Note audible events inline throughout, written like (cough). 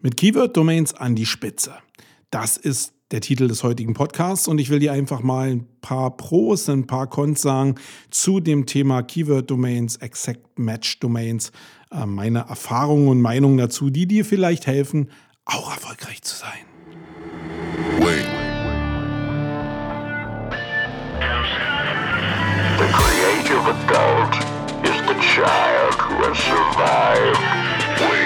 Mit Keyword-Domains an die Spitze. Das ist der Titel des heutigen Podcasts und ich will dir einfach mal ein paar Pros, ein paar Cons sagen zu dem Thema Keyword-Domains, Exact Match-Domains, äh, meine Erfahrungen und Meinungen dazu, die dir vielleicht helfen, auch erfolgreich zu sein. Wait. The creative adult is the child who has survived. Wait.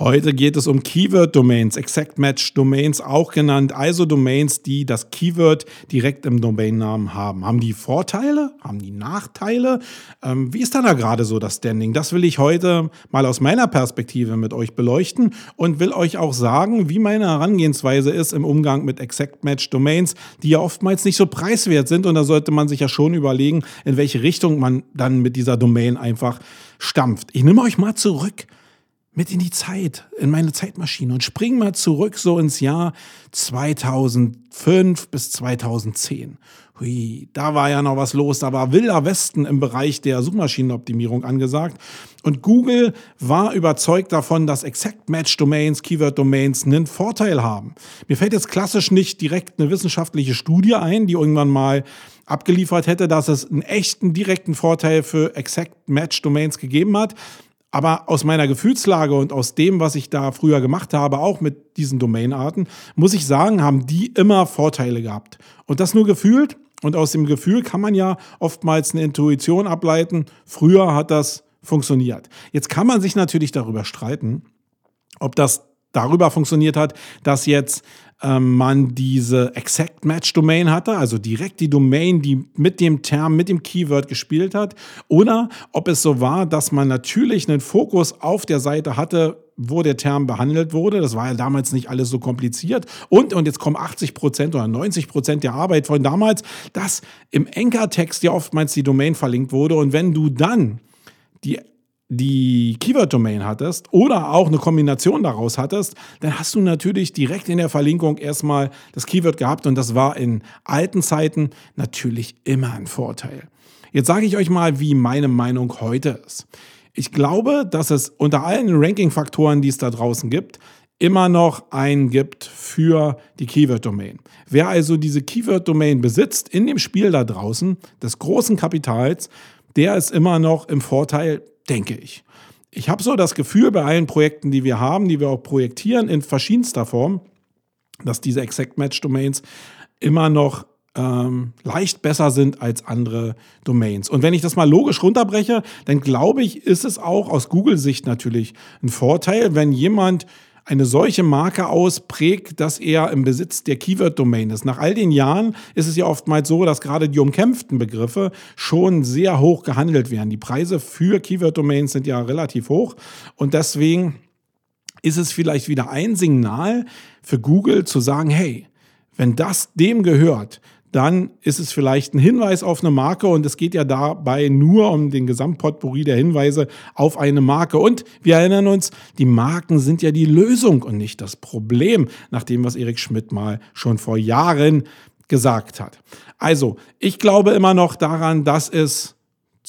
Heute geht es um Keyword-Domains, Exact Match-Domains, auch genannt ISO-Domains, die das Keyword direkt im Domainnamen haben. Haben die Vorteile? Haben die Nachteile? Ähm, wie ist da, da gerade so das Standing? Das will ich heute mal aus meiner Perspektive mit euch beleuchten und will euch auch sagen, wie meine Herangehensweise ist im Umgang mit Exact Match-Domains, die ja oftmals nicht so preiswert sind und da sollte man sich ja schon überlegen, in welche Richtung man dann mit dieser Domain einfach stampft. Ich nehme euch mal zurück mit in die Zeit, in meine Zeitmaschine und spring mal zurück so ins Jahr 2005 bis 2010. Hui, da war ja noch was los, da war wilder Westen im Bereich der Suchmaschinenoptimierung angesagt und Google war überzeugt davon, dass Exact Match Domains, Keyword Domains einen Vorteil haben. Mir fällt jetzt klassisch nicht direkt eine wissenschaftliche Studie ein, die irgendwann mal abgeliefert hätte, dass es einen echten direkten Vorteil für Exact Match Domains gegeben hat. Aber aus meiner Gefühlslage und aus dem, was ich da früher gemacht habe, auch mit diesen Domainarten, muss ich sagen, haben die immer Vorteile gehabt. Und das nur gefühlt. Und aus dem Gefühl kann man ja oftmals eine Intuition ableiten. Früher hat das funktioniert. Jetzt kann man sich natürlich darüber streiten, ob das darüber funktioniert hat, dass jetzt ähm, man diese Exact Match Domain hatte, also direkt die Domain, die mit dem Term, mit dem Keyword gespielt hat, oder ob es so war, dass man natürlich einen Fokus auf der Seite hatte, wo der Term behandelt wurde. Das war ja damals nicht alles so kompliziert. Und, und jetzt kommen 80 Prozent oder 90 Prozent der Arbeit von damals, dass im Anchor-Text ja oftmals die Domain verlinkt wurde. Und wenn du dann die die Keyword-Domain hattest oder auch eine Kombination daraus hattest, dann hast du natürlich direkt in der Verlinkung erstmal das Keyword gehabt und das war in alten Zeiten natürlich immer ein Vorteil. Jetzt sage ich euch mal, wie meine Meinung heute ist. Ich glaube, dass es unter allen Ranking-Faktoren, die es da draußen gibt, immer noch einen gibt für die Keyword-Domain. Wer also diese Keyword-Domain besitzt in dem Spiel da draußen des großen Kapitals, der ist immer noch im Vorteil, denke ich. Ich habe so das Gefühl bei allen Projekten, die wir haben, die wir auch projektieren in verschiedenster Form, dass diese Exact Match Domains immer noch ähm, leicht besser sind als andere Domains. Und wenn ich das mal logisch runterbreche, dann glaube ich, ist es auch aus Google-Sicht natürlich ein Vorteil, wenn jemand eine solche Marke ausprägt, dass er im Besitz der Keyword-Domain ist. Nach all den Jahren ist es ja oftmals so, dass gerade die umkämpften Begriffe schon sehr hoch gehandelt werden. Die Preise für Keyword-Domains sind ja relativ hoch und deswegen ist es vielleicht wieder ein Signal für Google zu sagen, hey, wenn das dem gehört, dann ist es vielleicht ein Hinweis auf eine Marke und es geht ja dabei nur um den Gesamtpotpourri der Hinweise auf eine Marke. Und wir erinnern uns, die Marken sind ja die Lösung und nicht das Problem, nach dem, was Erik Schmidt mal schon vor Jahren gesagt hat. Also, ich glaube immer noch daran, dass es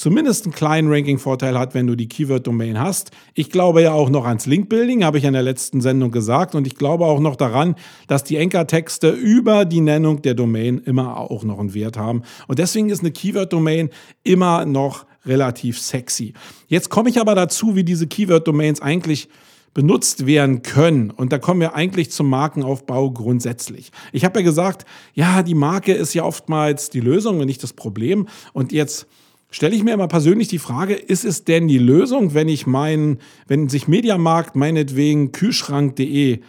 zumindest einen kleinen Ranking-Vorteil hat, wenn du die Keyword-Domain hast. Ich glaube ja auch noch ans Link-Building, habe ich in der letzten Sendung gesagt. Und ich glaube auch noch daran, dass die Anchor-Texte über die Nennung der Domain immer auch noch einen Wert haben. Und deswegen ist eine Keyword-Domain immer noch relativ sexy. Jetzt komme ich aber dazu, wie diese Keyword-Domains eigentlich benutzt werden können. Und da kommen wir eigentlich zum Markenaufbau grundsätzlich. Ich habe ja gesagt, ja, die Marke ist ja oftmals die Lösung und nicht das Problem. Und jetzt stelle ich mir immer persönlich die Frage, ist es denn die Lösung, wenn ich meinen, wenn sich Mediamarkt meinetwegen Kühlschrank.de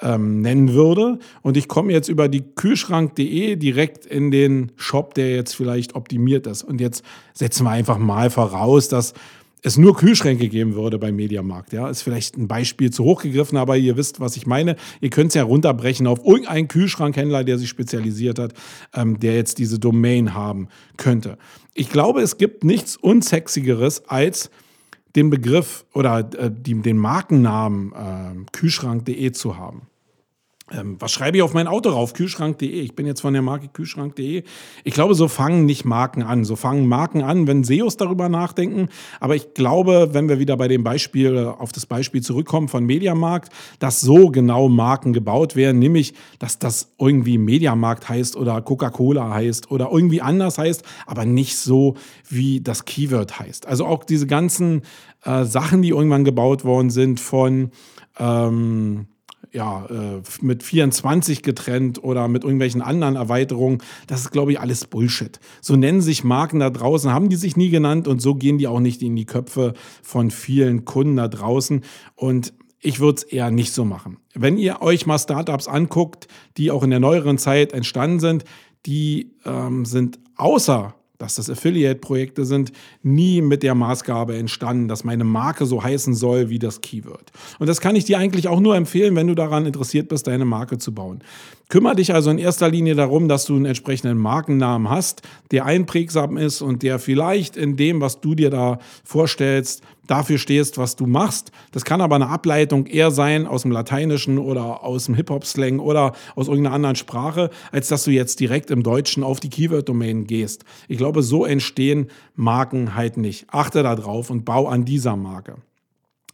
ähm, nennen würde und ich komme jetzt über die Kühlschrank.de direkt in den Shop, der jetzt vielleicht optimiert ist. Und jetzt setzen wir einfach mal voraus, dass es nur Kühlschränke geben würde beim Mediamarkt. Ja, ist vielleicht ein Beispiel zu hoch gegriffen, aber ihr wisst, was ich meine. Ihr könnt es ja runterbrechen auf irgendeinen Kühlschrankhändler, der sich spezialisiert hat, ähm, der jetzt diese Domain haben könnte. Ich glaube, es gibt nichts Unsexigeres als den Begriff oder äh, die, den Markennamen äh, Kühlschrank.de zu haben. Ähm, was schreibe ich auf mein Auto rauf? Kühlschrank.de. Ich bin jetzt von der Marke Kühlschrank.de. Ich glaube, so fangen nicht Marken an. So fangen Marken an, wenn SEOs darüber nachdenken. Aber ich glaube, wenn wir wieder bei dem Beispiel, auf das Beispiel zurückkommen von Mediamarkt, dass so genau Marken gebaut werden, nämlich, dass das irgendwie Mediamarkt heißt oder Coca-Cola heißt oder irgendwie anders heißt, aber nicht so, wie das Keyword heißt. Also auch diese ganzen äh, Sachen, die irgendwann gebaut worden sind von, ähm, ja, äh, mit 24 getrennt oder mit irgendwelchen anderen Erweiterungen. Das ist, glaube ich, alles Bullshit. So nennen sich Marken da draußen, haben die sich nie genannt und so gehen die auch nicht in die Köpfe von vielen Kunden da draußen. Und ich würde es eher nicht so machen. Wenn ihr euch mal Startups anguckt, die auch in der neueren Zeit entstanden sind, die ähm, sind außer dass das Affiliate-Projekte sind, nie mit der Maßgabe entstanden, dass meine Marke so heißen soll wie das Keyword. Und das kann ich dir eigentlich auch nur empfehlen, wenn du daran interessiert bist, deine Marke zu bauen. Kümmere dich also in erster Linie darum, dass du einen entsprechenden Markennamen hast, der einprägsam ist und der vielleicht in dem, was du dir da vorstellst, dafür stehst, was du machst. Das kann aber eine Ableitung eher sein aus dem Lateinischen oder aus dem Hip-Hop-Slang oder aus irgendeiner anderen Sprache, als dass du jetzt direkt im Deutschen auf die Keyword-Domain gehst. Ich glaube, so entstehen Marken halt nicht. Achte darauf und bau an dieser Marke.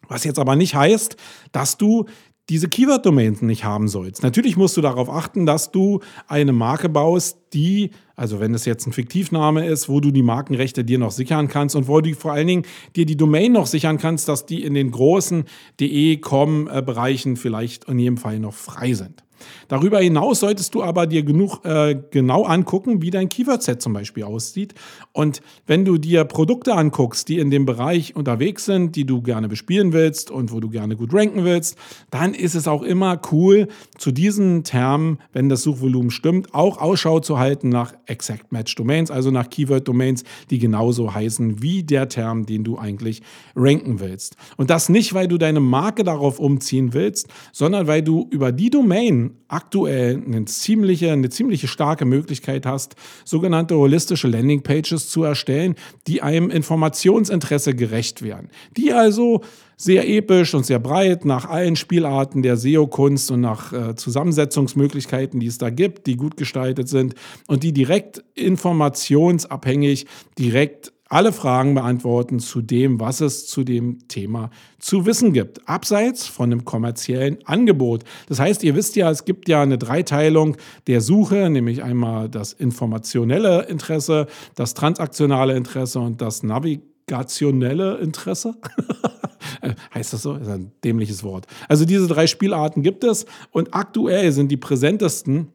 Was jetzt aber nicht heißt, dass du diese Keyword-Domains nicht haben sollst. Natürlich musst du darauf achten, dass du eine Marke baust, die, also wenn es jetzt ein Fiktivname ist, wo du die Markenrechte dir noch sichern kannst und wo du vor allen Dingen dir die Domain noch sichern kannst, dass die in den großen de, com Bereichen vielleicht in jedem Fall noch frei sind. Darüber hinaus solltest du aber dir genug äh, genau angucken, wie dein Keyword-Set zum Beispiel aussieht. Und wenn du dir Produkte anguckst, die in dem Bereich unterwegs sind, die du gerne bespielen willst und wo du gerne gut ranken willst, dann ist es auch immer cool, zu diesen Termen, wenn das Suchvolumen stimmt, auch Ausschau zu halten nach Exact Match Domains, also nach Keyword-Domains, die genauso heißen wie der Term, den du eigentlich ranken willst. Und das nicht, weil du deine Marke darauf umziehen willst, sondern weil du über die Domain aktuell eine ziemliche, eine ziemliche starke Möglichkeit hast, sogenannte holistische Landingpages zu erstellen, die einem Informationsinteresse gerecht werden. Die also sehr episch und sehr breit nach allen Spielarten der SEO-Kunst und nach äh, Zusammensetzungsmöglichkeiten, die es da gibt, die gut gestaltet sind und die direkt informationsabhängig, direkt alle Fragen beantworten zu dem, was es zu dem Thema zu wissen gibt, abseits von einem kommerziellen Angebot. Das heißt, ihr wisst ja, es gibt ja eine Dreiteilung der Suche, nämlich einmal das informationelle Interesse, das transaktionale Interesse und das navigationelle Interesse. (laughs) heißt das so? Das ist ein dämliches Wort. Also diese drei Spielarten gibt es und aktuell sind die präsentesten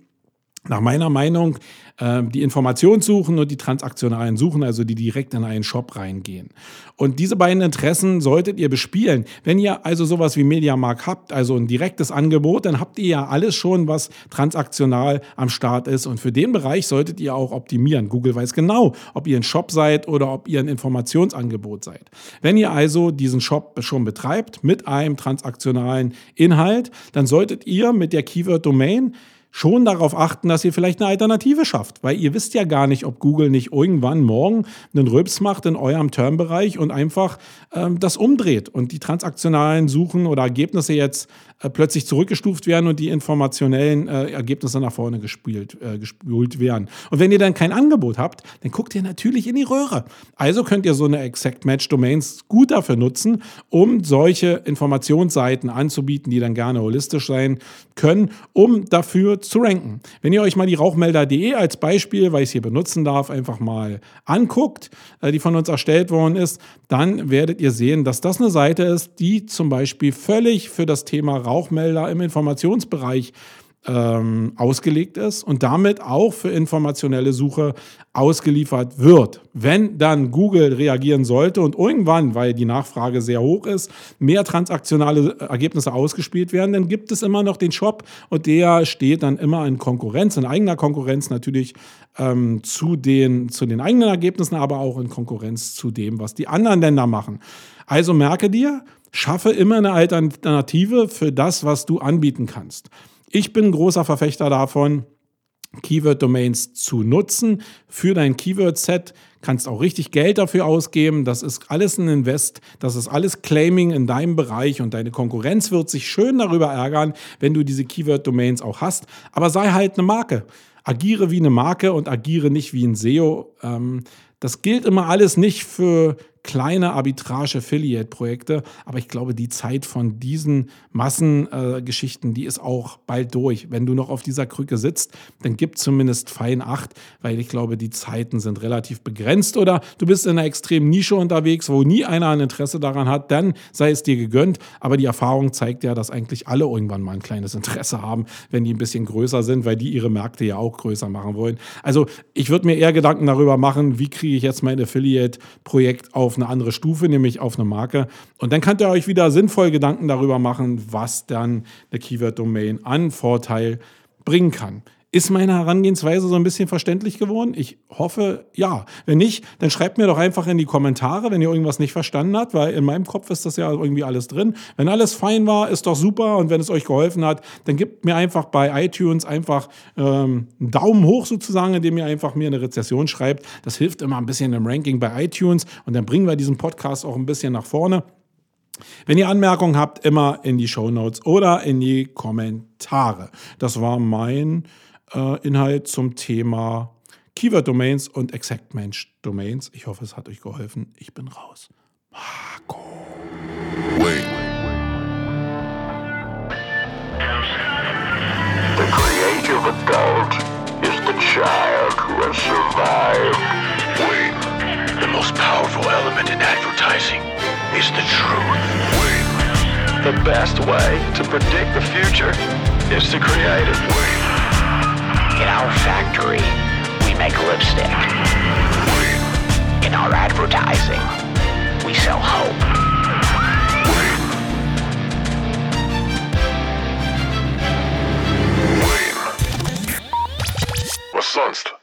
nach meiner Meinung äh, die Informationssuchen und die transaktionalen Suchen, also die direkt in einen Shop reingehen. Und diese beiden Interessen solltet ihr bespielen. Wenn ihr also sowas wie Mediamarkt habt, also ein direktes Angebot, dann habt ihr ja alles schon, was transaktional am Start ist. Und für den Bereich solltet ihr auch optimieren. Google weiß genau, ob ihr ein Shop seid oder ob ihr ein Informationsangebot seid. Wenn ihr also diesen Shop schon betreibt mit einem transaktionalen Inhalt, dann solltet ihr mit der Keyword Domain schon darauf achten, dass ihr vielleicht eine Alternative schafft, weil ihr wisst ja gar nicht, ob Google nicht irgendwann morgen einen Rülps macht in eurem Termbereich und einfach ähm, das umdreht und die transaktionalen Suchen oder Ergebnisse jetzt äh, plötzlich zurückgestuft werden und die informationellen äh, Ergebnisse nach vorne gespielt, äh, gespült werden. Und wenn ihr dann kein Angebot habt, dann guckt ihr natürlich in die Röhre. Also könnt ihr so eine Exact Match Domains gut dafür nutzen, um solche Informationsseiten anzubieten, die dann gerne holistisch sein können, um dafür zu ranken. Wenn ihr euch mal die Rauchmelder.de als Beispiel, weil ich es hier benutzen darf, einfach mal anguckt, äh, die von uns erstellt worden ist, dann werdet ihr sehen, dass das eine Seite ist, die zum Beispiel völlig für das Thema Rauchmelder im Informationsbereich ähm, ausgelegt ist und damit auch für informationelle Suche ausgeliefert wird. Wenn dann Google reagieren sollte und irgendwann, weil die Nachfrage sehr hoch ist, mehr transaktionale Ergebnisse ausgespielt werden, dann gibt es immer noch den Shop und der steht dann immer in Konkurrenz, in eigener Konkurrenz natürlich ähm, zu, den, zu den eigenen Ergebnissen, aber auch in Konkurrenz zu dem, was die anderen Länder machen. Also merke dir, schaffe immer eine Alternative für das, was du anbieten kannst. Ich bin großer Verfechter davon, Keyword-Domains zu nutzen für dein Keyword-Set. Kannst auch richtig Geld dafür ausgeben. Das ist alles ein Invest. Das ist alles Claiming in deinem Bereich und deine Konkurrenz wird sich schön darüber ärgern, wenn du diese Keyword-Domains auch hast. Aber sei halt eine Marke. Agiere wie eine Marke und agiere nicht wie ein SEO. Ähm, das gilt immer alles nicht für kleine Arbitrage-Affiliate-Projekte, aber ich glaube, die Zeit von diesen Massengeschichten, äh, die ist auch bald durch. Wenn du noch auf dieser Krücke sitzt, dann gib zumindest fein Acht, weil ich glaube, die Zeiten sind relativ begrenzt oder du bist in einer extremen Nische unterwegs, wo nie einer ein Interesse daran hat, dann sei es dir gegönnt. Aber die Erfahrung zeigt ja, dass eigentlich alle irgendwann mal ein kleines Interesse haben, wenn die ein bisschen größer sind, weil die ihre Märkte ja auch größer machen wollen. Also ich würde mir eher Gedanken darüber machen, wie kriege ich jetzt mein Affiliate-Projekt auf auf eine andere Stufe, nämlich auf eine Marke. Und dann könnt ihr euch wieder sinnvoll Gedanken darüber machen, was dann eine Keyword-Domain an Vorteil bringen kann. Ist meine Herangehensweise so ein bisschen verständlich geworden? Ich hoffe, ja. Wenn nicht, dann schreibt mir doch einfach in die Kommentare, wenn ihr irgendwas nicht verstanden habt, weil in meinem Kopf ist das ja irgendwie alles drin. Wenn alles fein war, ist doch super und wenn es euch geholfen hat, dann gebt mir einfach bei iTunes einfach ähm, einen Daumen hoch sozusagen, indem ihr einfach mir eine Rezession schreibt. Das hilft immer ein bisschen im Ranking bei iTunes und dann bringen wir diesen Podcast auch ein bisschen nach vorne. Wenn ihr Anmerkungen habt, immer in die Show Notes oder in die Kommentare. Das war mein Inhalt zum Thema Keyword Domains und Exact Match Domains. Ich hoffe, es hat euch geholfen. Ich bin raus. Marco. Wait. The creative adult is the child who has survived. Wait. The most powerful element in advertising is the truth. Wait. The best way to predict the future is to create it. Wait. In our factory, we make lipstick. In our advertising, we sell hope. Sonst?